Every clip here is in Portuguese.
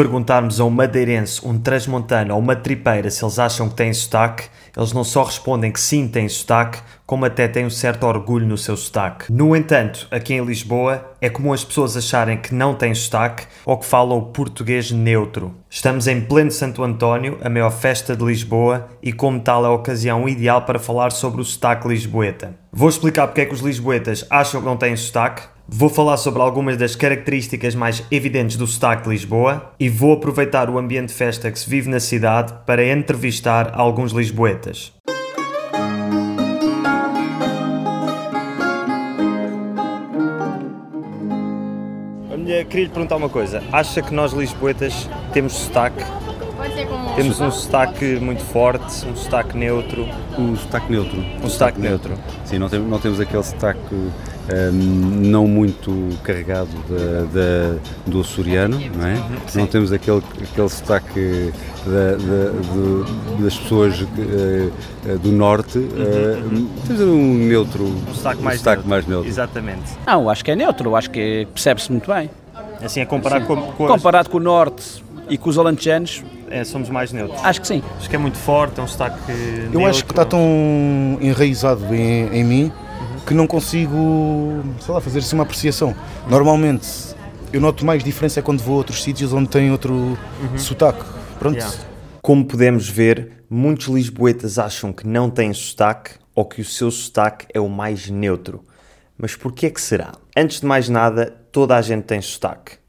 perguntarmos a um madeirense, um transmontano ou uma tripeira se eles acham que têm sotaque, eles não só respondem que sim têm sotaque, como até têm um certo orgulho no seu sotaque. No entanto, aqui em Lisboa, é comum as pessoas acharem que não têm sotaque ou que falam o português neutro. Estamos em pleno Santo António, a maior festa de Lisboa, e como tal é a ocasião ideal para falar sobre o sotaque lisboeta. Vou explicar porque é que os lisboetas acham que não têm sotaque, Vou falar sobre algumas das características mais evidentes do sotaque de Lisboa e vou aproveitar o ambiente de festa que se vive na cidade para entrevistar alguns lisboetas. Queria lhe perguntar uma coisa. Acha que nós lisboetas temos sotaque? Temos um sotaque muito forte, um sotaque neutro. Um sotaque neutro. Um sotaque neutro. Sim, não temos, não temos aquele sotaque um, não muito carregado de, de, do açoriano, não é? Sim. Não temos aquele, aquele sotaque de, das pessoas uh, do norte. Uh, temos um neutro, um sotaque, mais, sotaque neutro. mais neutro. Exatamente. Não, acho que é neutro, acho que percebe-se muito bem. Assim, é comparado com, com Comparado com o norte e com os alentejanos, é, somos mais neutros. Acho que sim. Acho que é muito forte, é um sotaque. Eu neutro. acho que está tão enraizado em, em mim que não consigo, sei lá, fazer assim uma apreciação. Normalmente eu noto mais diferença quando vou a outros sítios onde tem outro uhum. sotaque. Pronto. Yeah. Como podemos ver, muitos lisboetas acham que não têm sotaque ou que o seu sotaque é o mais neutro. Mas por que é que será? Antes de mais nada, toda a gente tem sotaque.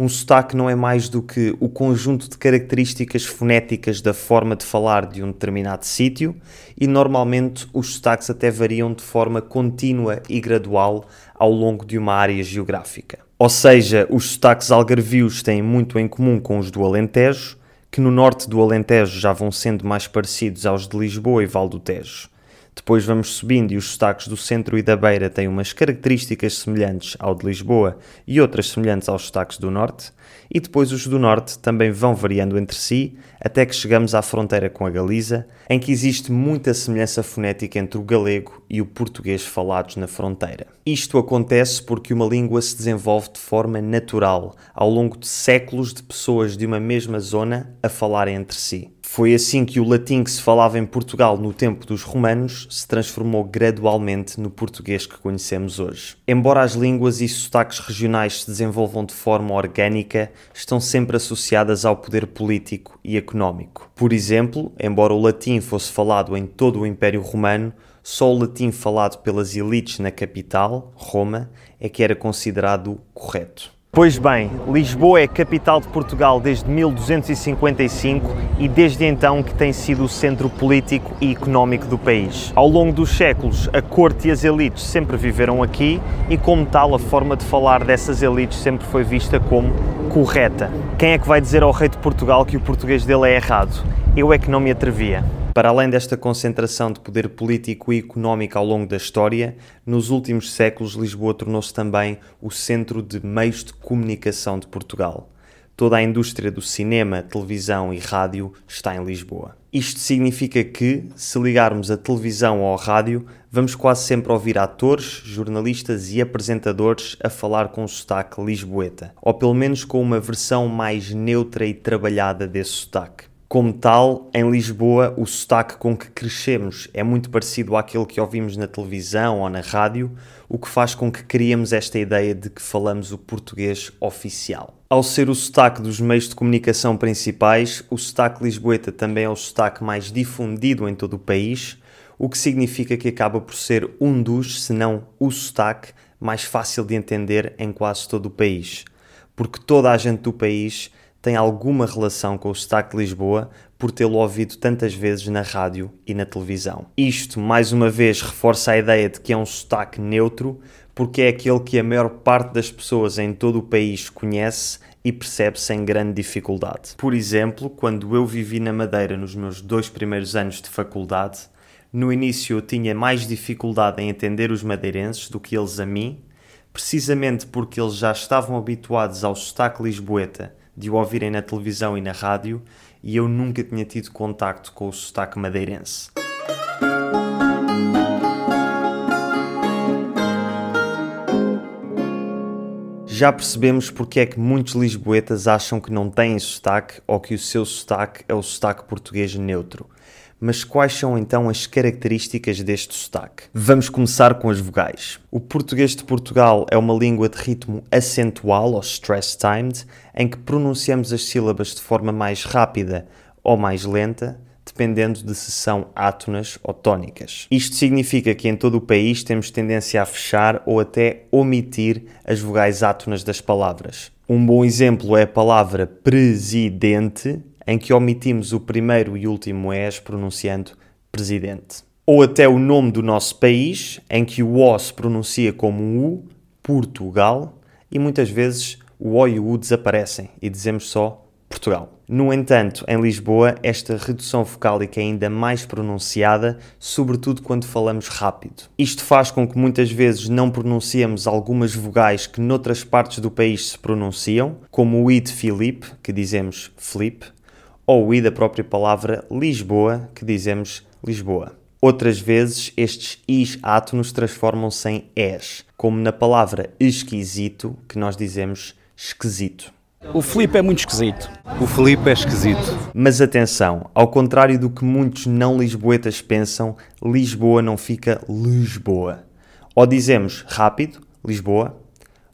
Um sotaque não é mais do que o conjunto de características fonéticas da forma de falar de um determinado sítio e normalmente os sotaques até variam de forma contínua e gradual ao longo de uma área geográfica. Ou seja, os sotaques algarvios têm muito em comum com os do Alentejo, que no norte do Alentejo já vão sendo mais parecidos aos de Lisboa e Val do Tejo. Depois vamos subindo e os sotaques do centro e da beira têm umas características semelhantes ao de Lisboa e outras semelhantes aos sotaques do norte. E depois os do norte também vão variando entre si, até que chegamos à fronteira com a Galiza, em que existe muita semelhança fonética entre o galego e o português falados na fronteira. Isto acontece porque uma língua se desenvolve de forma natural, ao longo de séculos de pessoas de uma mesma zona a falarem entre si. Foi assim que o latim que se falava em Portugal no tempo dos romanos se transformou gradualmente no português que conhecemos hoje. Embora as línguas e sotaques regionais se desenvolvam de forma orgânica, estão sempre associadas ao poder político e económico. Por exemplo, embora o latim fosse falado em todo o Império Romano, só o latim falado pelas elites na capital, Roma, é que era considerado correto. Pois bem, Lisboa é capital de Portugal desde 1255 e desde então que tem sido o centro político e económico do país. Ao longo dos séculos, a corte e as elites sempre viveram aqui e, como tal, a forma de falar dessas elites sempre foi vista como correta. Quem é que vai dizer ao rei de Portugal que o português dele é errado? Eu é que não me atrevia. Para além desta concentração de poder político e económico ao longo da história, nos últimos séculos Lisboa tornou-se também o centro de meios de comunicação de Portugal. Toda a indústria do cinema, televisão e rádio está em Lisboa. Isto significa que, se ligarmos a televisão ou rádio, vamos quase sempre ouvir atores, jornalistas e apresentadores a falar com sotaque lisboeta, ou pelo menos com uma versão mais neutra e trabalhada desse sotaque. Como tal, em Lisboa, o sotaque com que crescemos é muito parecido àquele que ouvimos na televisão ou na rádio, o que faz com que criemos esta ideia de que falamos o português oficial. Ao ser o sotaque dos meios de comunicação principais, o sotaque lisboeta também é o sotaque mais difundido em todo o país, o que significa que acaba por ser um dos, se não o sotaque, mais fácil de entender em quase todo o país. Porque toda a gente do país tem alguma relação com o sotaque de Lisboa por tê-lo ouvido tantas vezes na rádio e na televisão. Isto, mais uma vez, reforça a ideia de que é um sotaque neutro, porque é aquele que a maior parte das pessoas em todo o país conhece e percebe sem grande dificuldade. Por exemplo, quando eu vivi na Madeira nos meus dois primeiros anos de faculdade, no início eu tinha mais dificuldade em entender os madeirenses do que eles a mim, precisamente porque eles já estavam habituados ao sotaque lisboeta de o ouvirem na televisão e na rádio e eu nunca tinha tido contacto com o sotaque madeirense. Já percebemos porque é que muitos lisboetas acham que não têm sotaque ou que o seu sotaque é o sotaque português neutro. Mas quais são então as características deste sotaque? Vamos começar com as vogais. O português de Portugal é uma língua de ritmo acentual ou stress-timed, em que pronunciamos as sílabas de forma mais rápida ou mais lenta, dependendo de se são átonas ou tónicas. Isto significa que em todo o país temos tendência a fechar ou até omitir as vogais átonas das palavras. Um bom exemplo é a palavra presidente, em que omitimos o primeiro e último S pronunciando presidente. Ou até o nome do nosso país, em que o O se pronuncia como U, Portugal, e muitas vezes o O e o U desaparecem e dizemos só Portugal. No entanto, em Lisboa, esta redução vocálica é ainda mais pronunciada, sobretudo quando falamos rápido. Isto faz com que muitas vezes não pronunciemos algumas vogais que noutras partes do país se pronunciam, como o I de Filipe, que dizemos Flip, ou o I da própria palavra Lisboa, que dizemos Lisboa. Outras vezes, estes Is átonos transformam-se em Es, como na palavra esquisito, que nós dizemos esquisito. O Filipe é muito esquisito. O Felipe é esquisito. Mas atenção, ao contrário do que muitos não lisboetas pensam, Lisboa não fica Lisboa. Ou dizemos rápido, Lisboa,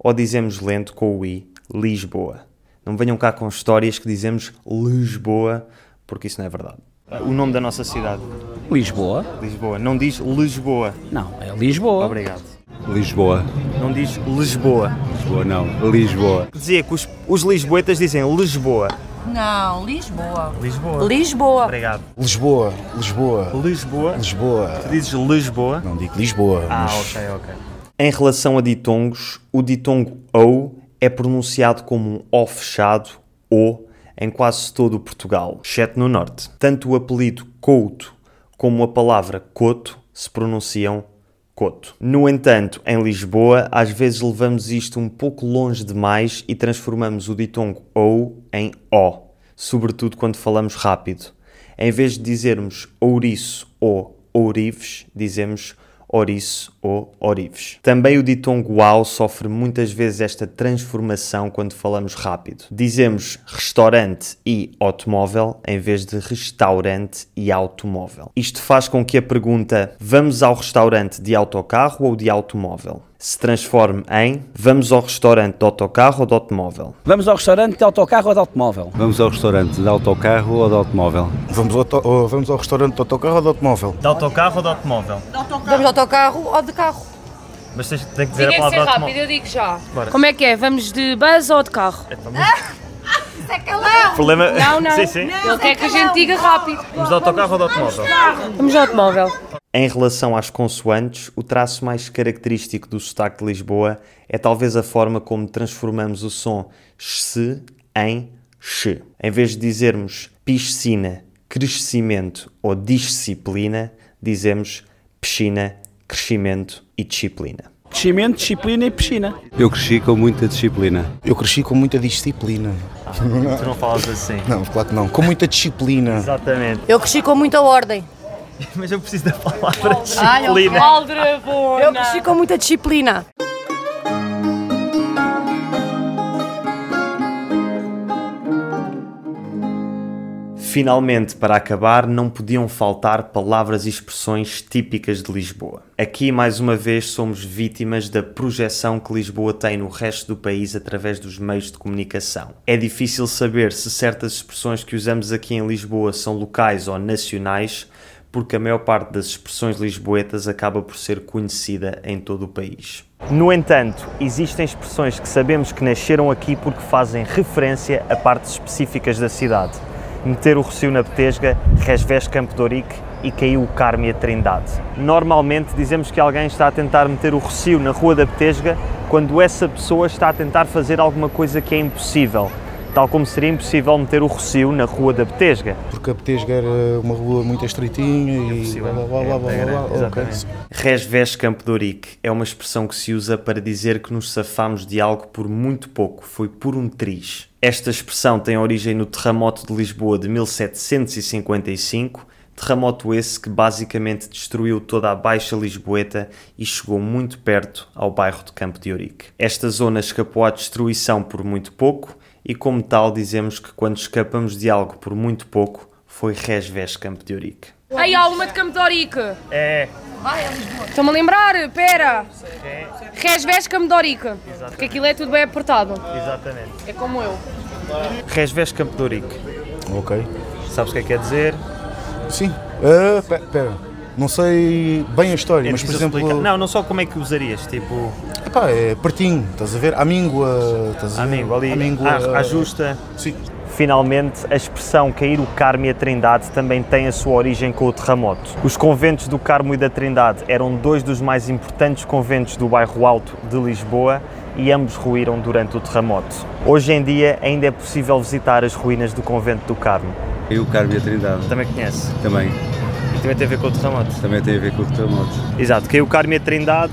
ou dizemos lento com o i, Lisboa. Não venham cá com histórias que dizemos Lisboa, porque isso não é verdade. O nome da nossa cidade, Lisboa? Lisboa, não diz Lisboa. Não, é Lisboa. Obrigado. Lisboa. Não diz Lisboa. Lisboa não. Lisboa. Dizia que os, os lisboetas dizem Lisboa. Não, Lisboa. Lisboa. Lisboa. Obrigado. Lisboa, Lisboa, Lisboa. Lisboa. Tu dizes Lisboa. Não digo Lisboa, Ah, mas ok, ok. Em relação a ditongos, o ditongo OU é pronunciado como um O fechado, O, em quase todo o Portugal, exceto no Norte. Tanto o apelido Couto como a palavra Coto se pronunciam Coto. No entanto, em Lisboa, às vezes levamos isto um pouco longe demais e transformamos o ditongo OU em O, sobretudo quando falamos rápido. Em vez de dizermos ouriço ou ourives, dizemos ouriço ou orives. Também o ditongo ao sofre muitas vezes esta transformação quando falamos rápido. Dizemos restaurante e automóvel em vez de restaurante e automóvel. Isto faz com que a pergunta vamos ao restaurante de autocarro ou de automóvel se transforme em vamos ao restaurante de autocarro ou de automóvel. Vamos ao restaurante de autocarro ou de automóvel? Vamos ao restaurante de autocarro ou de automóvel? De autocarro ou de automóvel? Vamos de autocarro ou de carro? Mas tens, tem que dizer Tinha que ser rápido, eu digo já. Bora. Como é que é? Vamos de bus ou de carro? Problema... Não, não. sim, sim. Ele quer que a gente diga rápido. Vamos de autocarro ou de automóvel? Vamos de automóvel. Em relação às consoantes, o traço mais característico do sotaque de Lisboa é talvez a forma como transformamos o som se em x. Em vez de dizermos piscina, crescimento ou disciplina, dizemos piscina, crescimento e disciplina. Crescimento, disciplina e piscina. Eu cresci com muita disciplina. Eu cresci com muita disciplina. Tu não falas assim. Não, claro que não. Com muita disciplina. Exatamente. Eu cresci com muita ordem. Mas eu preciso da palavra ok. disciplina. Eu cresci com muita disciplina. Finalmente, para acabar, não podiam faltar palavras e expressões típicas de Lisboa. Aqui, mais uma vez, somos vítimas da projeção que Lisboa tem no resto do país através dos meios de comunicação. É difícil saber se certas expressões que usamos aqui em Lisboa são locais ou nacionais, porque a maior parte das expressões lisboetas acaba por ser conhecida em todo o país. No entanto, existem expressões que sabemos que nasceram aqui porque fazem referência a partes específicas da cidade. Meter o Rocio na Betesga, Resvés Campo de Ourique e caiu o Carme a Trindade. Normalmente dizemos que alguém está a tentar meter o Rocio na Rua da Betesga quando essa pessoa está a tentar fazer alguma coisa que é impossível, tal como seria impossível meter o Rocio na Rua da Betesga. Porque a Betesga era uma rua muito estreitinha e blá blá blá blá blá blá. Ok. Resvés Campo de Ourique é uma expressão que se usa para dizer que nos safamos de algo por muito pouco, foi por um triz. Esta expressão tem origem no terremoto de Lisboa de 1755, Terremoto esse que basicamente destruiu toda a Baixa Lisboeta e chegou muito perto ao bairro de Campo de Ourique. Esta zona escapou à destruição por muito pouco e, como tal, dizemos que quando escapamos de algo por muito pouco, foi Resves Campo de Ourique. Aí há uma de Campo de Orique. É, Estou-me a lembrar, pera. Resves Campo de Orique. Porque aquilo é tudo bem apertado. exatamente. É como eu. Resves Campo de Ourique. Ok. Sabes o que é que quer dizer? Sim. Ah, pe- pera. Não sei bem a história, É mas por exemplo. explicar. Não, não só como é que usarias, tipo, Epá, é pertinho, estás a ver? À míngua. Estás a ver? amigo, ali, À míngua. à, à justa. Sim. Finalmente, a expressão cair o Carmo e a Trindade também tem a sua origem com o terremoto. Os conventos do Carmo e da Trindade eram dois dos mais importantes conventos do bairro Alto de Lisboa e ambos ruíram durante o terremoto. Hoje em dia ainda é possível visitar as ruínas do convento do Carmo. E o Carmo e a Trindade Também conhece? também, E também tem a ver com o terremoto? também tem a ver com o terremoto. Exato, caiu o Carmo e a Trindade,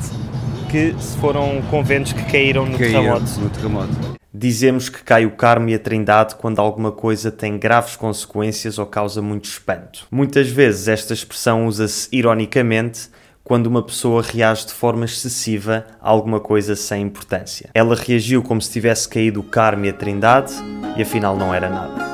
que foram conventos que caíram no Caíram terremoto. no terremoto. Dizemos que cai o Carmo e a Trindade quando alguma coisa tem graves consequências ou causa muito espanto. Muitas vezes esta expressão usa-se ironicamente quando uma pessoa reage de forma excessiva a alguma coisa sem importância. Ela reagiu como se tivesse caído o Carmo e a Trindade e afinal não era nada.